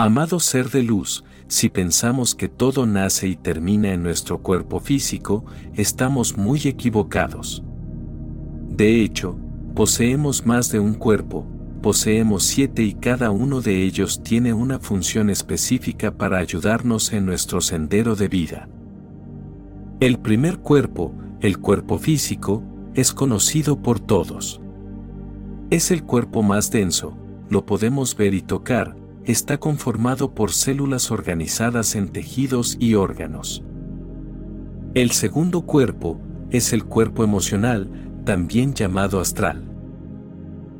Amado ser de luz, si pensamos que todo nace y termina en nuestro cuerpo físico, estamos muy equivocados. De hecho, poseemos más de un cuerpo, poseemos siete y cada uno de ellos tiene una función específica para ayudarnos en nuestro sendero de vida. El primer cuerpo, el cuerpo físico, es conocido por todos. Es el cuerpo más denso, lo podemos ver y tocar, está conformado por células organizadas en tejidos y órganos. El segundo cuerpo es el cuerpo emocional, también llamado astral.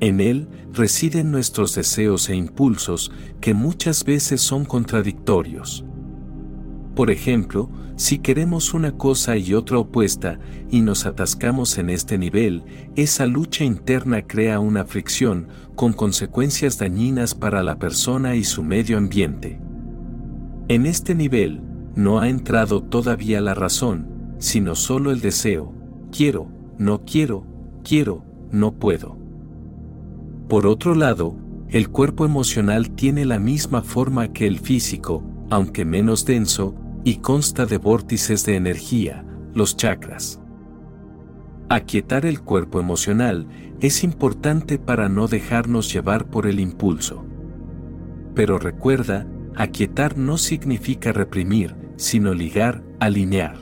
En él residen nuestros deseos e impulsos que muchas veces son contradictorios. Por ejemplo, si queremos una cosa y otra opuesta y nos atascamos en este nivel, esa lucha interna crea una fricción con consecuencias dañinas para la persona y su medio ambiente. En este nivel, no ha entrado todavía la razón, sino solo el deseo, quiero, no quiero, quiero, no puedo. Por otro lado, el cuerpo emocional tiene la misma forma que el físico, aunque menos denso, y consta de vórtices de energía, los chakras. Aquietar el cuerpo emocional es importante para no dejarnos llevar por el impulso. Pero recuerda, aquietar no significa reprimir, sino ligar, alinear.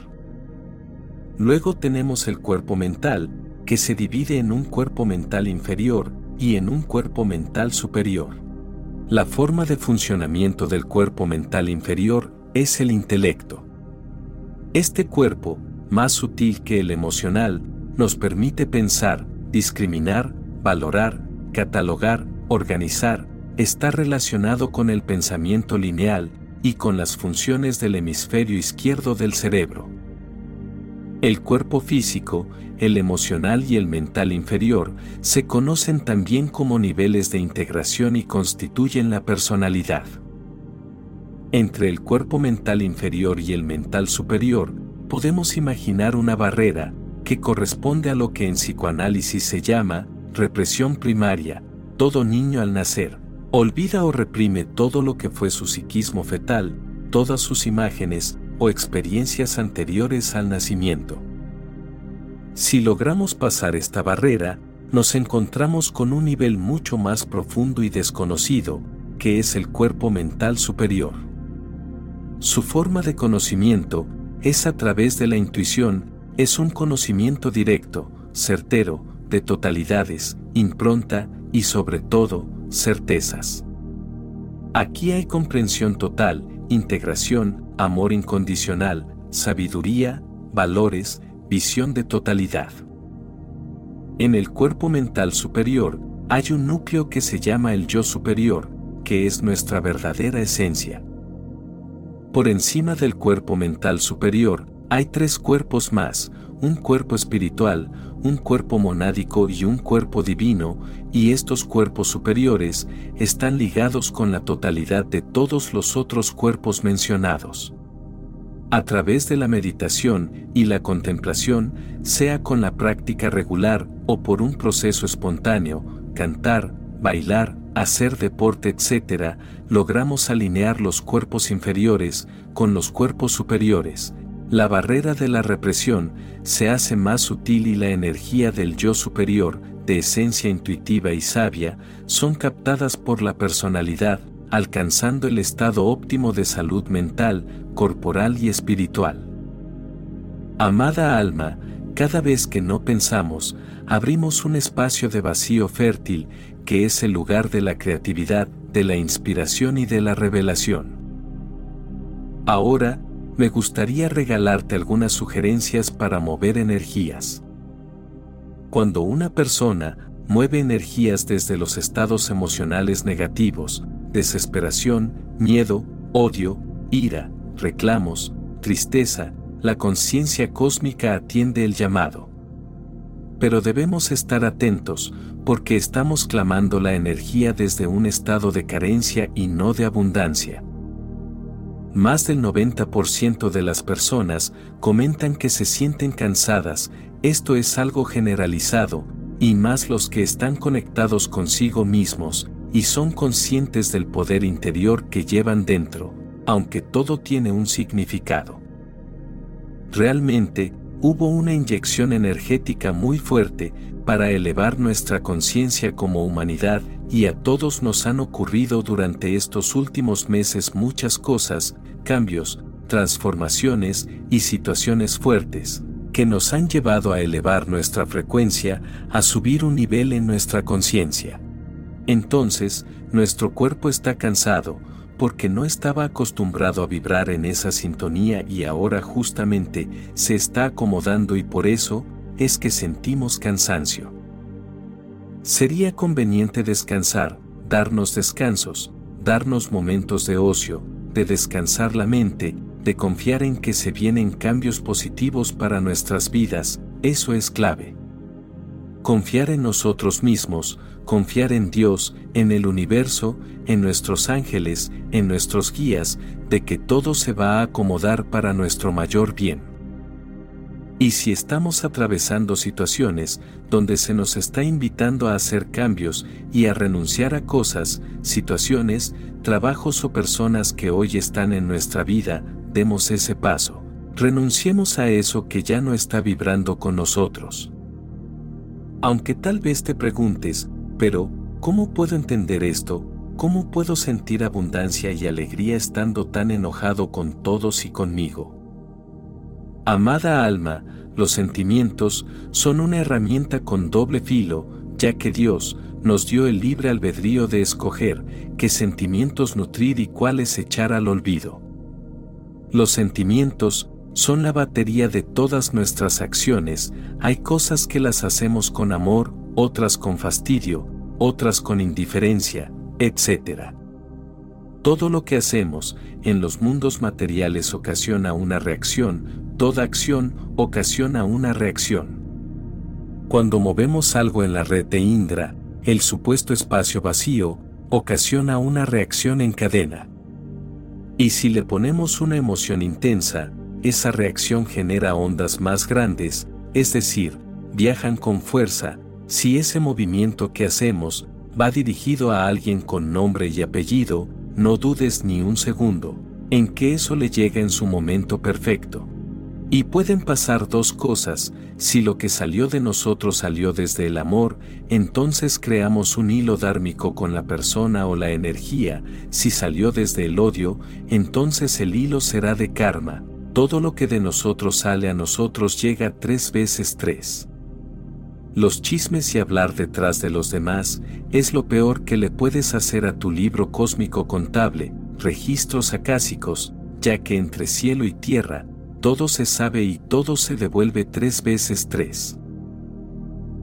Luego tenemos el cuerpo mental, que se divide en un cuerpo mental inferior y en un cuerpo mental superior. La forma de funcionamiento del cuerpo mental inferior es el intelecto. Este cuerpo, más sutil que el emocional, nos permite pensar, discriminar, valorar, catalogar, organizar, está relacionado con el pensamiento lineal y con las funciones del hemisferio izquierdo del cerebro. El cuerpo físico, el emocional y el mental inferior se conocen también como niveles de integración y constituyen la personalidad. Entre el cuerpo mental inferior y el mental superior, podemos imaginar una barrera, que corresponde a lo que en psicoanálisis se llama represión primaria. Todo niño al nacer, olvida o reprime todo lo que fue su psiquismo fetal, todas sus imágenes o experiencias anteriores al nacimiento. Si logramos pasar esta barrera, nos encontramos con un nivel mucho más profundo y desconocido, que es el cuerpo mental superior. Su forma de conocimiento es a través de la intuición, es un conocimiento directo, certero, de totalidades, impronta y sobre todo, certezas. Aquí hay comprensión total, integración, amor incondicional, sabiduría, valores, visión de totalidad. En el cuerpo mental superior hay un núcleo que se llama el yo superior, que es nuestra verdadera esencia. Por encima del cuerpo mental superior, hay tres cuerpos más, un cuerpo espiritual, un cuerpo monádico y un cuerpo divino, y estos cuerpos superiores están ligados con la totalidad de todos los otros cuerpos mencionados. A través de la meditación y la contemplación, sea con la práctica regular o por un proceso espontáneo, cantar, bailar, hacer deporte, etc., logramos alinear los cuerpos inferiores con los cuerpos superiores. La barrera de la represión se hace más sutil y la energía del yo superior, de esencia intuitiva y sabia, son captadas por la personalidad, alcanzando el estado óptimo de salud mental, corporal y espiritual. Amada alma, cada vez que no pensamos, abrimos un espacio de vacío fértil que es el lugar de la creatividad, de la inspiración y de la revelación. Ahora, me gustaría regalarte algunas sugerencias para mover energías. Cuando una persona mueve energías desde los estados emocionales negativos, desesperación, miedo, odio, ira, reclamos, tristeza, la conciencia cósmica atiende el llamado. Pero debemos estar atentos, porque estamos clamando la energía desde un estado de carencia y no de abundancia. Más del 90% de las personas comentan que se sienten cansadas, esto es algo generalizado, y más los que están conectados consigo mismos, y son conscientes del poder interior que llevan dentro, aunque todo tiene un significado. Realmente, hubo una inyección energética muy fuerte para elevar nuestra conciencia como humanidad y a todos nos han ocurrido durante estos últimos meses muchas cosas, cambios, transformaciones y situaciones fuertes, que nos han llevado a elevar nuestra frecuencia, a subir un nivel en nuestra conciencia. Entonces, nuestro cuerpo está cansado, porque no estaba acostumbrado a vibrar en esa sintonía y ahora justamente se está acomodando y por eso es que sentimos cansancio. Sería conveniente descansar, darnos descansos, darnos momentos de ocio, de descansar la mente, de confiar en que se vienen cambios positivos para nuestras vidas, eso es clave. Confiar en nosotros mismos, confiar en Dios, en el universo, en nuestros ángeles, en nuestros guías, de que todo se va a acomodar para nuestro mayor bien. Y si estamos atravesando situaciones donde se nos está invitando a hacer cambios y a renunciar a cosas, situaciones, trabajos o personas que hoy están en nuestra vida, demos ese paso. Renunciemos a eso que ya no está vibrando con nosotros. Aunque tal vez te preguntes, pero, ¿cómo puedo entender esto? ¿Cómo puedo sentir abundancia y alegría estando tan enojado con todos y conmigo? Amada alma, los sentimientos son una herramienta con doble filo, ya que Dios nos dio el libre albedrío de escoger qué sentimientos nutrir y cuáles echar al olvido. Los sentimientos son la batería de todas nuestras acciones, hay cosas que las hacemos con amor, otras con fastidio, otras con indiferencia, etc. Todo lo que hacemos en los mundos materiales ocasiona una reacción, toda acción ocasiona una reacción. Cuando movemos algo en la red de Indra, el supuesto espacio vacío ocasiona una reacción en cadena. Y si le ponemos una emoción intensa, esa reacción genera ondas más grandes, es decir, viajan con fuerza, si ese movimiento que hacemos va dirigido a alguien con nombre y apellido, no dudes ni un segundo, en que eso le llega en su momento perfecto. Y pueden pasar dos cosas, si lo que salió de nosotros salió desde el amor, entonces creamos un hilo dármico con la persona o la energía, si salió desde el odio, entonces el hilo será de karma, todo lo que de nosotros sale a nosotros llega tres veces tres. Los chismes y hablar detrás de los demás es lo peor que le puedes hacer a tu libro cósmico contable, registros acásicos, ya que entre cielo y tierra, todo se sabe y todo se devuelve tres veces tres.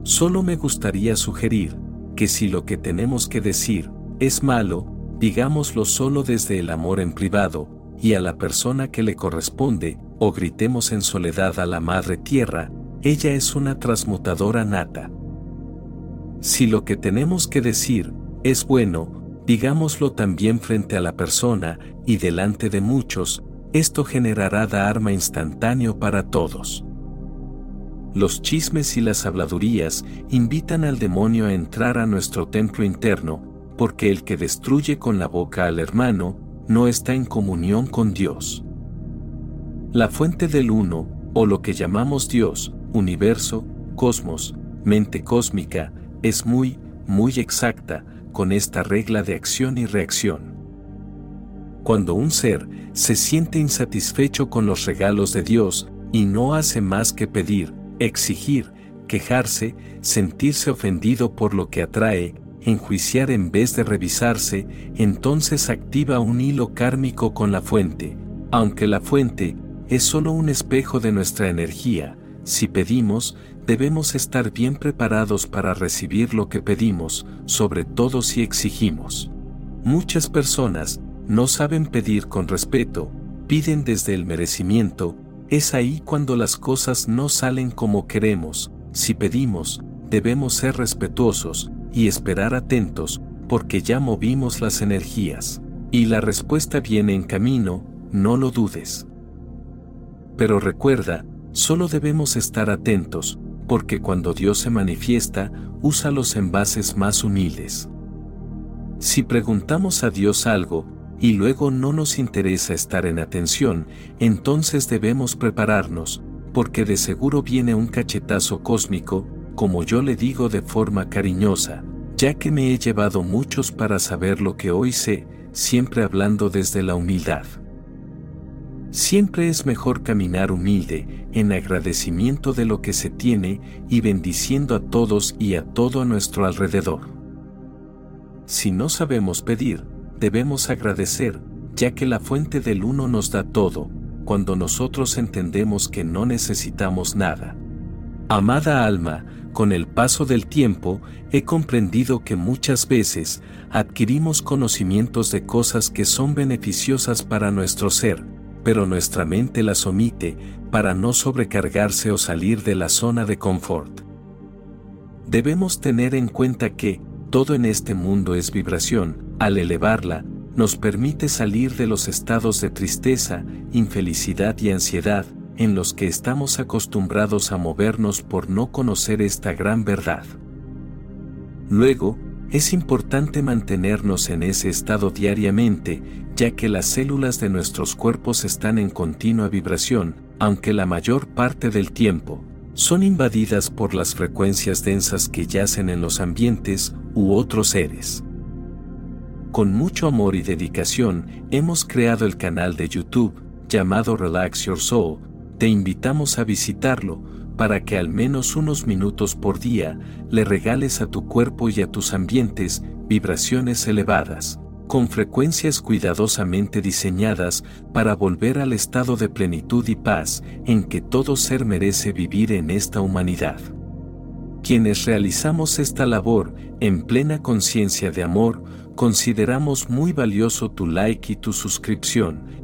Solo me gustaría sugerir que si lo que tenemos que decir es malo, digámoslo solo desde el amor en privado, y a la persona que le corresponde, o gritemos en soledad a la Madre Tierra, ella es una transmutadora nata. Si lo que tenemos que decir es bueno, digámoslo también frente a la persona y delante de muchos, esto generará dharma instantáneo para todos. Los chismes y las habladurías invitan al demonio a entrar a nuestro templo interno, porque el que destruye con la boca al hermano, no está en comunión con Dios. La fuente del uno, o lo que llamamos Dios, universo, cosmos, mente cósmica, es muy, muy exacta con esta regla de acción y reacción. Cuando un ser se siente insatisfecho con los regalos de Dios y no hace más que pedir, exigir, quejarse, sentirse ofendido por lo que atrae, enjuiciar en vez de revisarse, entonces activa un hilo kármico con la fuente, aunque la fuente es solo un espejo de nuestra energía, si pedimos, debemos estar bien preparados para recibir lo que pedimos, sobre todo si exigimos. Muchas personas no saben pedir con respeto, piden desde el merecimiento, es ahí cuando las cosas no salen como queremos, si pedimos, debemos ser respetuosos y esperar atentos, porque ya movimos las energías. Y la respuesta viene en camino, no lo dudes. Pero recuerda, Solo debemos estar atentos, porque cuando Dios se manifiesta, usa los envases más humildes. Si preguntamos a Dios algo, y luego no nos interesa estar en atención, entonces debemos prepararnos, porque de seguro viene un cachetazo cósmico, como yo le digo de forma cariñosa, ya que me he llevado muchos para saber lo que hoy sé, siempre hablando desde la humildad. Siempre es mejor caminar humilde, en agradecimiento de lo que se tiene y bendiciendo a todos y a todo a nuestro alrededor. Si no sabemos pedir, debemos agradecer, ya que la fuente del uno nos da todo, cuando nosotros entendemos que no necesitamos nada. Amada alma, con el paso del tiempo, he comprendido que muchas veces adquirimos conocimientos de cosas que son beneficiosas para nuestro ser, pero nuestra mente las omite para no sobrecargarse o salir de la zona de confort. Debemos tener en cuenta que, todo en este mundo es vibración, al elevarla, nos permite salir de los estados de tristeza, infelicidad y ansiedad, en los que estamos acostumbrados a movernos por no conocer esta gran verdad. Luego, es importante mantenernos en ese estado diariamente, ya que las células de nuestros cuerpos están en continua vibración, aunque la mayor parte del tiempo, son invadidas por las frecuencias densas que yacen en los ambientes u otros seres. Con mucho amor y dedicación, hemos creado el canal de YouTube, llamado Relax Your Soul, te invitamos a visitarlo, para que al menos unos minutos por día le regales a tu cuerpo y a tus ambientes vibraciones elevadas, con frecuencias cuidadosamente diseñadas para volver al estado de plenitud y paz en que todo ser merece vivir en esta humanidad. Quienes realizamos esta labor en plena conciencia de amor, consideramos muy valioso tu like y tu suscripción,